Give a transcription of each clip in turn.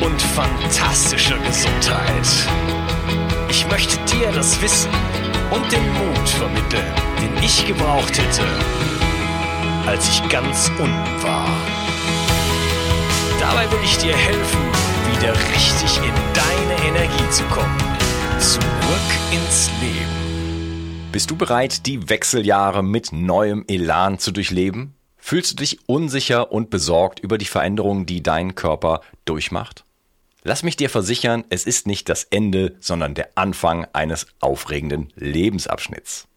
und fantastischer Gesundheit. Ich möchte dir das Wissen und den Mut vermitteln, den ich gebraucht hätte, als ich ganz unten war. Dabei will ich dir helfen, wieder richtig in deine Energie zu kommen. Zurück ins Leben. Bist du bereit, die Wechseljahre mit neuem Elan zu durchleben? Fühlst du dich unsicher und besorgt über die Veränderungen, die dein Körper durchmacht? Lass mich dir versichern, es ist nicht das Ende, sondern der Anfang eines aufregenden Lebensabschnitts.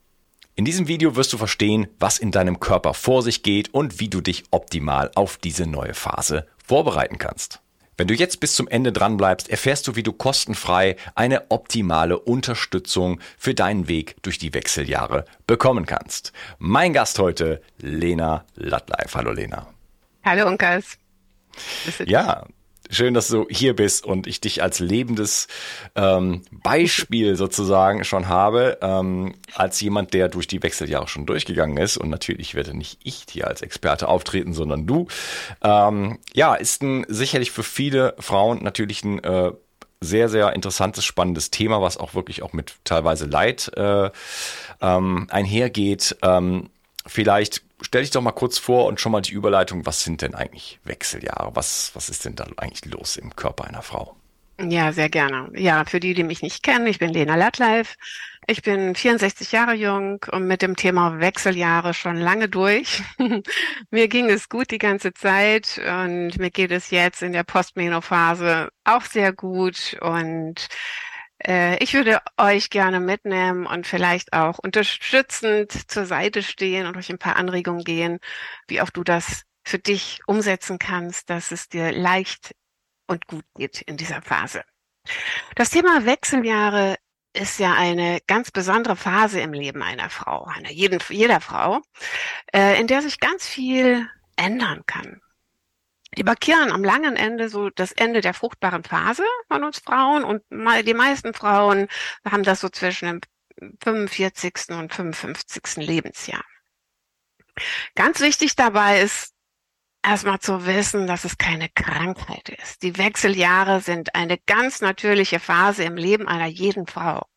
In diesem Video wirst du verstehen, was in deinem Körper vor sich geht und wie du dich optimal auf diese neue Phase vorbereiten kannst. Wenn du jetzt bis zum Ende dran bleibst, erfährst du, wie du kostenfrei eine optimale Unterstützung für deinen Weg durch die Wechseljahre bekommen kannst. Mein Gast heute, Lena Lattleif. Hallo Lena. Hallo Unkas. Ja, Schön, dass du hier bist und ich dich als lebendes ähm, Beispiel sozusagen schon habe, ähm, als jemand, der durch die Wechseljahre schon durchgegangen ist. Und natürlich werde nicht ich hier als Experte auftreten, sondern du. Ähm, ja, ist ein sicherlich für viele Frauen natürlich ein äh, sehr, sehr interessantes, spannendes Thema, was auch wirklich auch mit teilweise Leid äh, ähm, einhergeht. Ähm, vielleicht stell dich doch mal kurz vor und schon mal die Überleitung, was sind denn eigentlich Wechseljahre? Was, was ist denn da eigentlich los im Körper einer Frau? Ja, sehr gerne. Ja, für die, die mich nicht kennen, ich bin Lena Lattleif. Ich bin 64 Jahre jung und mit dem Thema Wechseljahre schon lange durch. mir ging es gut die ganze Zeit und mir geht es jetzt in der Postmenophase auch sehr gut und ich würde euch gerne mitnehmen und vielleicht auch unterstützend zur Seite stehen und euch ein paar Anregungen gehen, wie auch du das für dich umsetzen kannst, dass es dir leicht und gut geht in dieser Phase. Das Thema Wechseljahre ist ja eine ganz besondere Phase im Leben einer Frau, einer jeden, jeder Frau, äh, in der sich ganz viel ändern kann. Die markieren am langen Ende so das Ende der fruchtbaren Phase von uns Frauen und die meisten Frauen haben das so zwischen dem 45. und 55. Lebensjahr. Ganz wichtig dabei ist erstmal zu wissen, dass es keine Krankheit ist. Die Wechseljahre sind eine ganz natürliche Phase im Leben einer jeden Frau.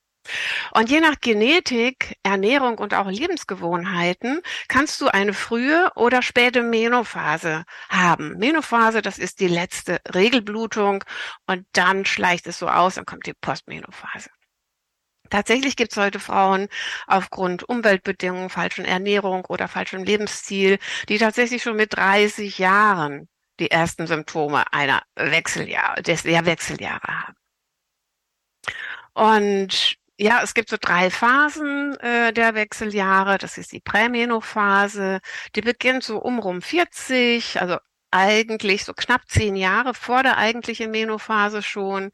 Und je nach Genetik, Ernährung und auch Lebensgewohnheiten kannst du eine frühe oder späte Menophase haben. Menophase, das ist die letzte Regelblutung und dann schleicht es so aus, dann kommt die Postmenophase. Tatsächlich gibt es heute Frauen aufgrund Umweltbedingungen, falschen Ernährung oder falschem Lebensstil, die tatsächlich schon mit 30 Jahren die ersten Symptome einer Wechseljahr, des der Wechseljahre haben. Und ja, es gibt so drei Phasen äh, der Wechseljahre. Das ist die Prämenophase. Die beginnt so um rum 40, also eigentlich so knapp zehn Jahre vor der eigentlichen Menophase schon.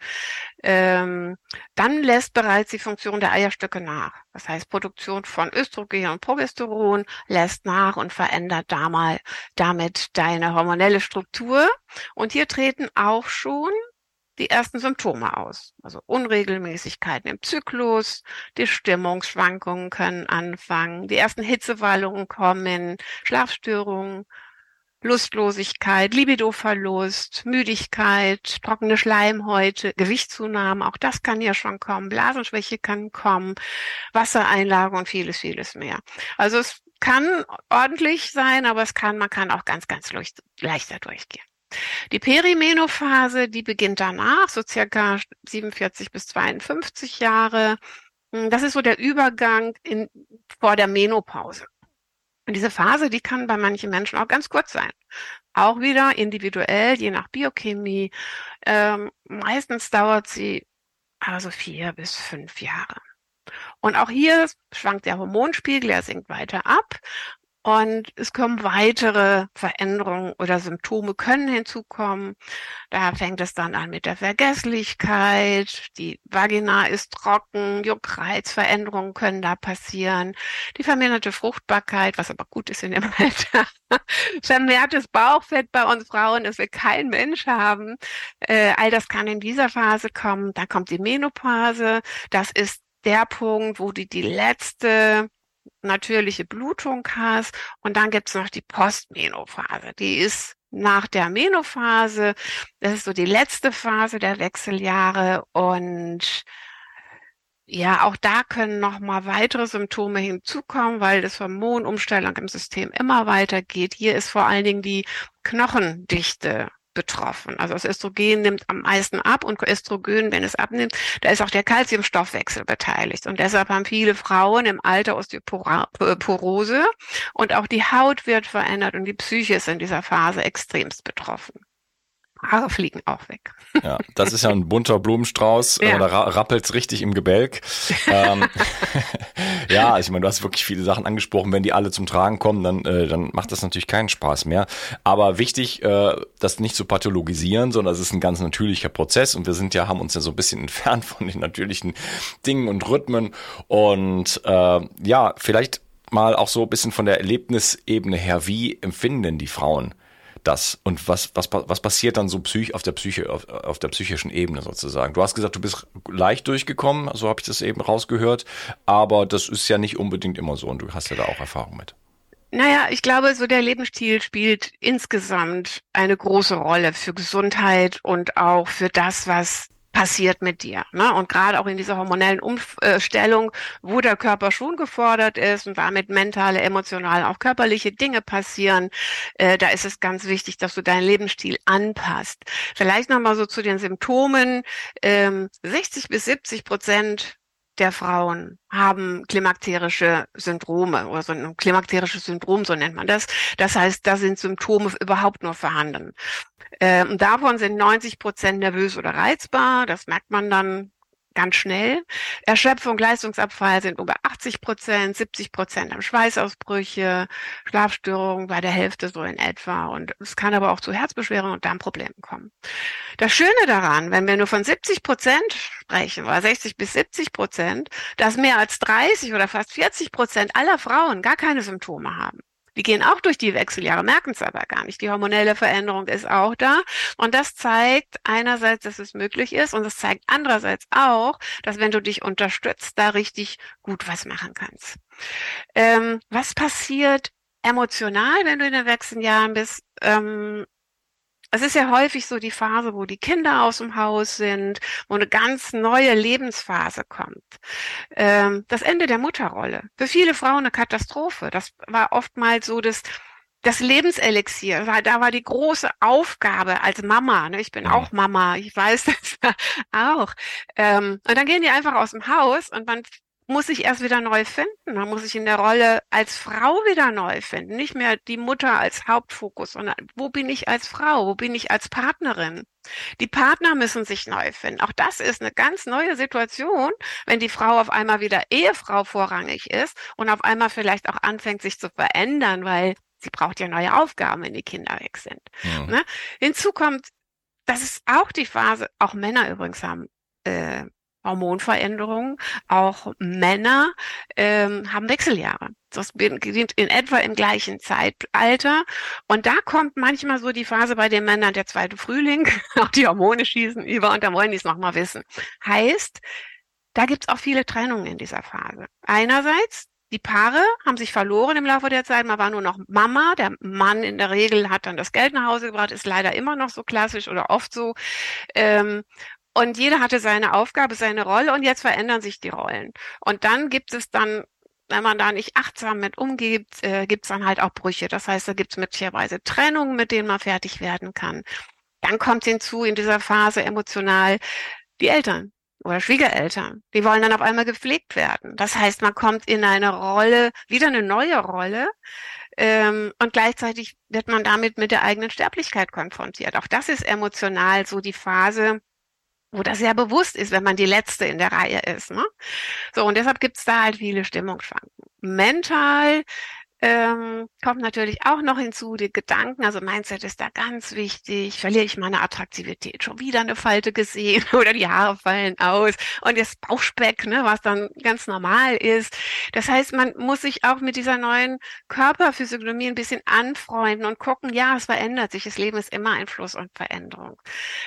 Ähm, dann lässt bereits die Funktion der Eierstöcke nach. Das heißt, Produktion von Östrogen und Progesteron lässt nach und verändert damit deine hormonelle Struktur. Und hier treten auch schon die ersten Symptome aus. Also Unregelmäßigkeiten im Zyklus, die Stimmungsschwankungen können anfangen, die ersten Hitzewallungen kommen, Schlafstörungen, Lustlosigkeit, Libidoverlust, Müdigkeit, trockene Schleimhäute, Gewichtszunahme, auch das kann ja schon kommen, Blasenschwäche kann kommen, Wassereinlage und vieles, vieles mehr. Also es kann ordentlich sein, aber es kann, man kann auch ganz, ganz leicht, leichter durchgehen. Die Perimenophase, die beginnt danach, so circa 47 bis 52 Jahre. Das ist so der Übergang in, vor der Menopause. Und diese Phase, die kann bei manchen Menschen auch ganz kurz sein. Auch wieder individuell, je nach Biochemie. Ähm, meistens dauert sie also vier bis fünf Jahre. Und auch hier schwankt der Hormonspiegel, er sinkt weiter ab. Und es kommen weitere Veränderungen oder Symptome können hinzukommen. Da fängt es dann an mit der Vergesslichkeit. Die Vagina ist trocken, Juckreizveränderungen können da passieren. Die verminderte Fruchtbarkeit, was aber gut ist in dem Alter. Vermehrtes Bauchfett bei uns Frauen, das wir kein Mensch haben. Äh, all das kann in dieser Phase kommen. Da kommt die Menopause. Das ist der Punkt, wo die die letzte natürliche Blutung hast. Und dann gibt's noch die Postmenophase. Die ist nach der Menophase. Das ist so die letzte Phase der Wechseljahre. Und ja, auch da können noch mal weitere Symptome hinzukommen, weil das Hormonumstellung im System immer weitergeht. Hier ist vor allen Dingen die Knochendichte betroffen. Also das Östrogen nimmt am meisten ab und Östrogen, wenn es abnimmt, da ist auch der Kalziumstoffwechsel beteiligt. Und deshalb haben viele Frauen im Alter Osteoporose und auch die Haut wird verändert und die Psyche ist in dieser Phase extremst betroffen. Haare fliegen auch weg. Ja, das ist ja ein bunter Blumenstrauß. Ja. Da rappelt's richtig im Gebälk. ähm, ja, ich meine, du hast wirklich viele Sachen angesprochen. Wenn die alle zum Tragen kommen, dann, äh, dann macht das natürlich keinen Spaß mehr. Aber wichtig, äh, das nicht zu pathologisieren, sondern es ist ein ganz natürlicher Prozess. Und wir sind ja, haben uns ja so ein bisschen entfernt von den natürlichen Dingen und Rhythmen. Und äh, ja, vielleicht mal auch so ein bisschen von der Erlebnisebene her. Wie empfinden denn die Frauen? Das und was, was, was passiert dann so psych, auf der Psyche, auf, auf der psychischen Ebene sozusagen? Du hast gesagt, du bist leicht durchgekommen, so habe ich das eben rausgehört, aber das ist ja nicht unbedingt immer so und du hast ja da auch Erfahrung mit. Naja, ich glaube, so der Lebensstil spielt insgesamt eine große Rolle für Gesundheit und auch für das, was passiert mit dir. Ne? Und gerade auch in dieser hormonellen Umstellung, wo der Körper schon gefordert ist und damit mentale, emotionale, auch körperliche Dinge passieren, äh, da ist es ganz wichtig, dass du deinen Lebensstil anpasst. Vielleicht nochmal so zu den Symptomen. Ähm, 60 bis 70 Prozent der Frauen haben klimakterische Syndrome oder so ein klimakterisches Syndrom, so nennt man das. Das heißt, da sind Symptome überhaupt nur vorhanden. Ähm, davon sind 90 Prozent nervös oder reizbar. Das merkt man dann ganz schnell. Erschöpfung, Leistungsabfall sind über 80 Prozent, 70 Prozent haben Schweißausbrüche, Schlafstörungen bei der Hälfte so in etwa. Und es kann aber auch zu Herzbeschwerden und Darmproblemen kommen. Das Schöne daran, wenn wir nur von 70 Prozent sprechen, oder 60 bis 70 Prozent, dass mehr als 30 oder fast 40 Prozent aller Frauen gar keine Symptome haben. Die gehen auch durch die Wechseljahre, merken es aber gar nicht. Die hormonelle Veränderung ist auch da. Und das zeigt einerseits, dass es möglich ist und es zeigt andererseits auch, dass wenn du dich unterstützt, da richtig gut was machen kannst. Ähm, was passiert emotional, wenn du in den Wechseljahren bist? Ähm, es ist ja häufig so die Phase, wo die Kinder aus dem Haus sind, wo eine ganz neue Lebensphase kommt. Ähm, das Ende der Mutterrolle. Für viele Frauen eine Katastrophe. Das war oftmals so das, das Lebenselixier. Da war die große Aufgabe als Mama. Ne? Ich bin auch Mama. Ich weiß das auch. Ähm, und dann gehen die einfach aus dem Haus und man muss ich erst wieder neu finden. Man muss sich in der Rolle als Frau wieder neu finden. Nicht mehr die Mutter als Hauptfokus, sondern wo bin ich als Frau? Wo bin ich als Partnerin? Die Partner müssen sich neu finden. Auch das ist eine ganz neue Situation, wenn die Frau auf einmal wieder Ehefrau vorrangig ist und auf einmal vielleicht auch anfängt, sich zu verändern, weil sie braucht ja neue Aufgaben, wenn die Kinder weg sind. Ja. Ne? Hinzu kommt, das ist auch die Phase, auch Männer übrigens haben äh, Hormonveränderungen. Auch Männer ähm, haben Wechseljahre. Das beginnt in etwa im gleichen Zeitalter. Und da kommt manchmal so die Phase bei den Männern, der zweite Frühling, auch die Hormone schießen über und dann wollen die es nochmal wissen. Heißt, da gibt's auch viele Trennungen in dieser Phase. Einerseits, die Paare haben sich verloren im Laufe der Zeit. Man war nur noch Mama. Der Mann in der Regel hat dann das Geld nach Hause gebracht, ist leider immer noch so klassisch oder oft so. Ähm, und jeder hatte seine Aufgabe, seine Rolle und jetzt verändern sich die Rollen. Und dann gibt es dann wenn man da nicht achtsam mit umgeht, äh, gibt es dann halt auch Brüche. Das heißt, da gibt es möglicherweise Trennungen, mit denen man fertig werden kann. Dann kommt hinzu in dieser Phase emotional die Eltern oder Schwiegereltern. Die wollen dann auf einmal gepflegt werden. Das heißt, man kommt in eine Rolle, wieder eine neue Rolle. Ähm, und gleichzeitig wird man damit mit der eigenen Sterblichkeit konfrontiert. Auch das ist emotional so die Phase, wo das sehr bewusst ist, wenn man die Letzte in der Reihe ist. Ne? So, und deshalb gibt es da halt viele Stimmungsschwankungen. Mental ähm, kommt natürlich auch noch hinzu, die Gedanken, also Mindset ist da ganz wichtig. Verliere ich meine Attraktivität? Schon wieder eine Falte gesehen oder die Haare fallen aus und das Bauchspeck, ne, was dann ganz normal ist. Das heißt, man muss sich auch mit dieser neuen Körperphysiognomie ein bisschen anfreunden und gucken, ja, es verändert sich. Das Leben ist immer ein Fluss und Veränderung.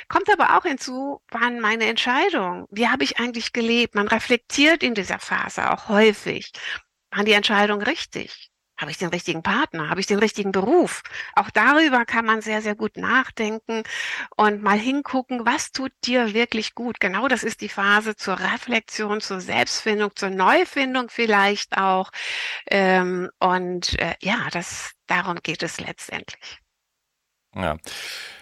Kommt aber auch hinzu, wann meine Entscheidung? Wie habe ich eigentlich gelebt? Man reflektiert in dieser Phase auch häufig. Waren die Entscheidung richtig? Habe ich den richtigen Partner? Habe ich den richtigen Beruf? Auch darüber kann man sehr, sehr gut nachdenken und mal hingucken, was tut dir wirklich gut. Genau das ist die Phase zur Reflexion, zur Selbstfindung, zur Neufindung vielleicht auch. Ähm, und äh, ja, das, darum geht es letztendlich. Ja.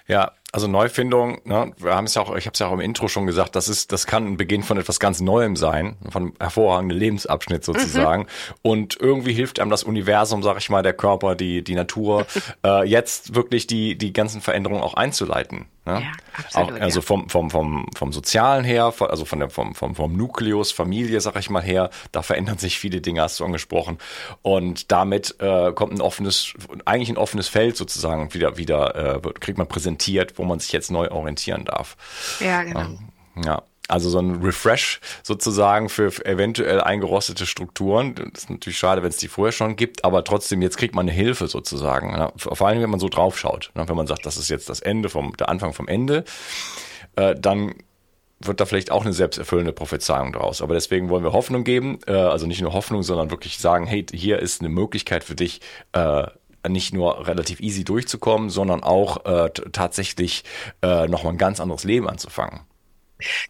Ja, also Neufindung, ne, wir haben es ja auch, ich habe es ja auch im Intro schon gesagt, das ist, das kann ein Beginn von etwas ganz Neuem sein, von einem hervorragenden Lebensabschnitt sozusagen. Mhm. Und irgendwie hilft einem das Universum, sag ich mal, der Körper, die, die Natur, äh, jetzt wirklich die, die ganzen Veränderungen auch einzuleiten. Ne? Ja, absolut, auch, also ja. vom, vom, vom, vom Sozialen her, also von der, vom, vom, vom Nukleus, Familie, sag ich mal her, da verändern sich viele Dinge, hast du angesprochen. Und damit äh, kommt ein offenes, eigentlich ein offenes Feld sozusagen wieder, wieder äh, kriegt man präsentiert, wo man sich jetzt neu orientieren darf. Ja, genau. Ähm, ja. Also so ein Refresh sozusagen für eventuell eingerostete Strukturen. Das ist natürlich schade, wenn es die vorher schon gibt, aber trotzdem, jetzt kriegt man eine Hilfe sozusagen. Ne? Vor allem, wenn man so drauf schaut. Ne? Wenn man sagt, das ist jetzt das Ende vom, der Anfang vom Ende, äh, dann wird da vielleicht auch eine selbsterfüllende Prophezeiung draus. Aber deswegen wollen wir Hoffnung geben, äh, also nicht nur Hoffnung, sondern wirklich sagen, hey, hier ist eine Möglichkeit für dich, äh, nicht nur relativ easy durchzukommen, sondern auch äh, tatsächlich äh, nochmal ein ganz anderes Leben anzufangen.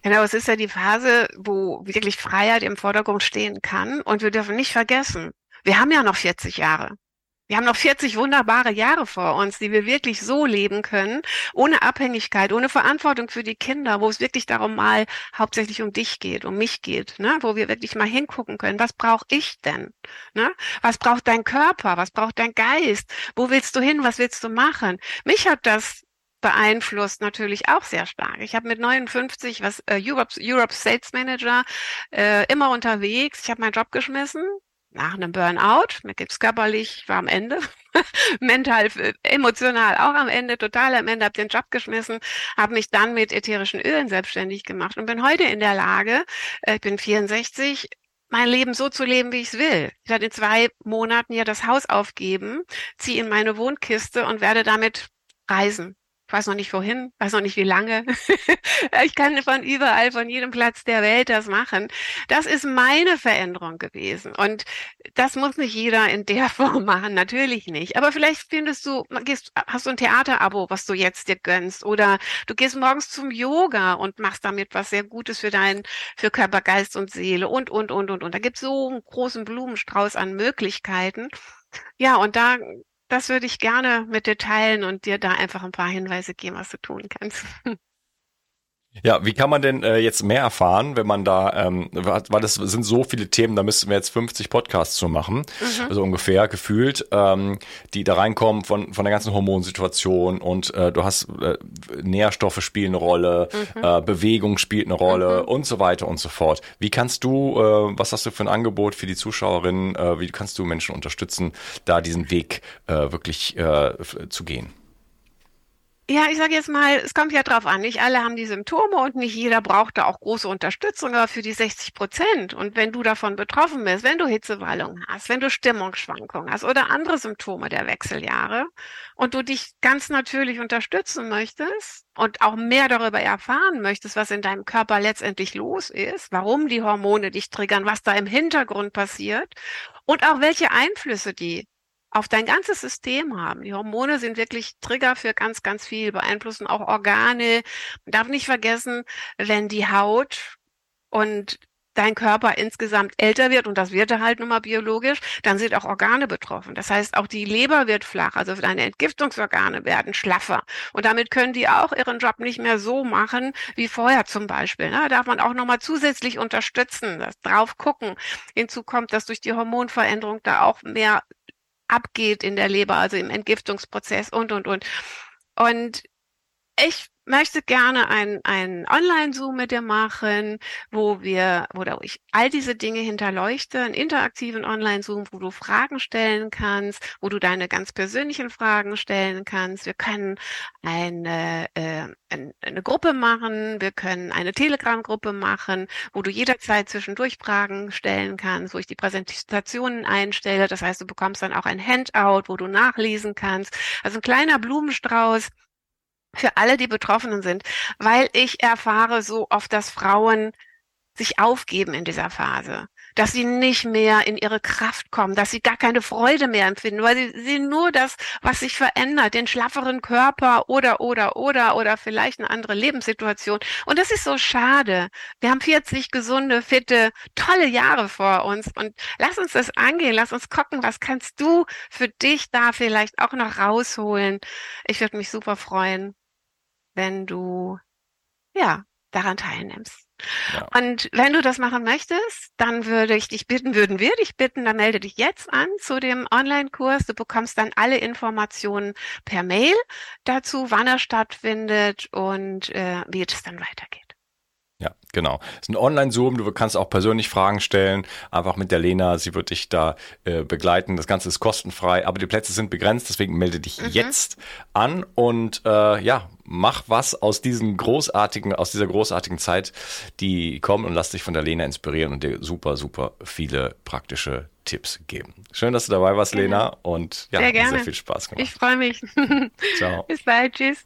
Genau, es ist ja die Phase, wo wirklich Freiheit im Vordergrund stehen kann. Und wir dürfen nicht vergessen, wir haben ja noch 40 Jahre. Wir haben noch 40 wunderbare Jahre vor uns, die wir wirklich so leben können, ohne Abhängigkeit, ohne Verantwortung für die Kinder, wo es wirklich darum mal hauptsächlich um dich geht, um mich geht, ne? wo wir wirklich mal hingucken können, was brauche ich denn? Ne? Was braucht dein Körper? Was braucht dein Geist? Wo willst du hin? Was willst du machen? Mich hat das beeinflusst natürlich auch sehr stark. Ich habe mit 59 was äh, Europe, Europe Sales Manager äh, immer unterwegs. Ich habe meinen Job geschmissen, nach einem Burnout, mir geht's körperlich, war am Ende, mental, emotional auch am Ende, total am Ende, habe den Job geschmissen, habe mich dann mit ätherischen Ölen selbstständig gemacht und bin heute in der Lage, äh, ich bin 64, mein Leben so zu leben, wie ich es will. Ich werde in zwei Monaten ja das Haus aufgeben, ziehe in meine Wohnkiste und werde damit reisen. Ich weiß noch nicht wohin, weiß noch nicht wie lange. ich kann von überall, von jedem Platz der Welt das machen. Das ist meine Veränderung gewesen. Und das muss nicht jeder in der Form machen, natürlich nicht. Aber vielleicht findest du, gehst, hast du ein Theaterabo, was du jetzt dir gönnst. Oder du gehst morgens zum Yoga und machst damit was sehr Gutes für deinen, für Körper, Geist und Seele und, und, und, und, und. Da gibt es so einen großen Blumenstrauß an Möglichkeiten. Ja, und da das würde ich gerne mit dir teilen und dir da einfach ein paar Hinweise geben, was du tun kannst. Ja, wie kann man denn äh, jetzt mehr erfahren, wenn man da, ähm, weil das sind so viele Themen, da müssten wir jetzt 50 Podcasts zu machen, mhm. also ungefähr gefühlt, ähm, die da reinkommen von, von der ganzen Hormonsituation und äh, du hast äh, Nährstoffe spielen eine Rolle, mhm. äh, Bewegung spielt eine Rolle mhm. und so weiter und so fort. Wie kannst du, äh, was hast du für ein Angebot für die Zuschauerinnen, äh, wie kannst du Menschen unterstützen, da diesen Weg äh, wirklich äh, zu gehen? Ja, ich sage jetzt mal, es kommt ja drauf an. Nicht alle haben die Symptome und nicht jeder braucht da auch große Unterstützung, aber für die 60 Prozent. Und wenn du davon betroffen bist, wenn du Hitzewallungen hast, wenn du Stimmungsschwankungen hast oder andere Symptome der Wechseljahre und du dich ganz natürlich unterstützen möchtest und auch mehr darüber erfahren möchtest, was in deinem Körper letztendlich los ist, warum die Hormone dich triggern, was da im Hintergrund passiert und auch welche Einflüsse die auf dein ganzes System haben. Die Hormone sind wirklich Trigger für ganz, ganz viel, beeinflussen auch Organe. Man darf nicht vergessen, wenn die Haut und dein Körper insgesamt älter wird, und das wird er halt nun mal biologisch, dann sind auch Organe betroffen. Das heißt, auch die Leber wird flach, also deine Entgiftungsorgane werden schlaffer. Und damit können die auch ihren Job nicht mehr so machen wie vorher zum Beispiel. Da darf man auch nochmal zusätzlich unterstützen, das drauf gucken. Hinzu kommt, dass durch die Hormonveränderung da auch mehr abgeht in der Leber, also im Entgiftungsprozess und, und, und. Und ich möchte gerne ein, ein Online-Zoom mit dir machen, wo wir, wo ich all diese Dinge hinterleuchte, einen interaktiven Online-Zoom, wo du Fragen stellen kannst, wo du deine ganz persönlichen Fragen stellen kannst. Wir können eine, äh, eine Gruppe machen, wir können eine Telegram-Gruppe machen, wo du jederzeit zwischendurch Fragen stellen kannst, wo ich die Präsentationen einstelle. Das heißt, du bekommst dann auch ein Handout, wo du nachlesen kannst. Also ein kleiner Blumenstrauß für alle, die Betroffenen sind, weil ich erfahre so oft, dass Frauen sich aufgeben in dieser Phase, dass sie nicht mehr in ihre Kraft kommen, dass sie gar keine Freude mehr empfinden, weil sie sehen nur das, was sich verändert, den schlafferen Körper oder, oder, oder, oder vielleicht eine andere Lebenssituation. Und das ist so schade. Wir haben 40 gesunde, fitte, tolle Jahre vor uns und lass uns das angehen, lass uns gucken, was kannst du für dich da vielleicht auch noch rausholen. Ich würde mich super freuen wenn du ja daran teilnimmst. Ja. Und wenn du das machen möchtest, dann würde ich dich bitten, würden wir dich bitten, dann melde dich jetzt an zu dem Online-Kurs. Du bekommst dann alle Informationen per Mail dazu, wann er stattfindet und äh, wie es dann weitergeht. Genau. Es ist ein Online-Zoom, du kannst auch persönlich Fragen stellen, einfach mit der Lena, sie wird dich da äh, begleiten. Das Ganze ist kostenfrei, aber die Plätze sind begrenzt, deswegen melde dich mhm. jetzt an und äh, ja, mach was aus diesem großartigen, aus dieser großartigen Zeit, die kommt und lass dich von der Lena inspirieren und dir super, super viele praktische Tipps geben. Schön, dass du dabei warst, Lena, und ja, sehr, gerne. sehr viel Spaß gemacht. Ich freue mich. Ciao. Bis bald, tschüss.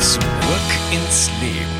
Zurück ins Leben.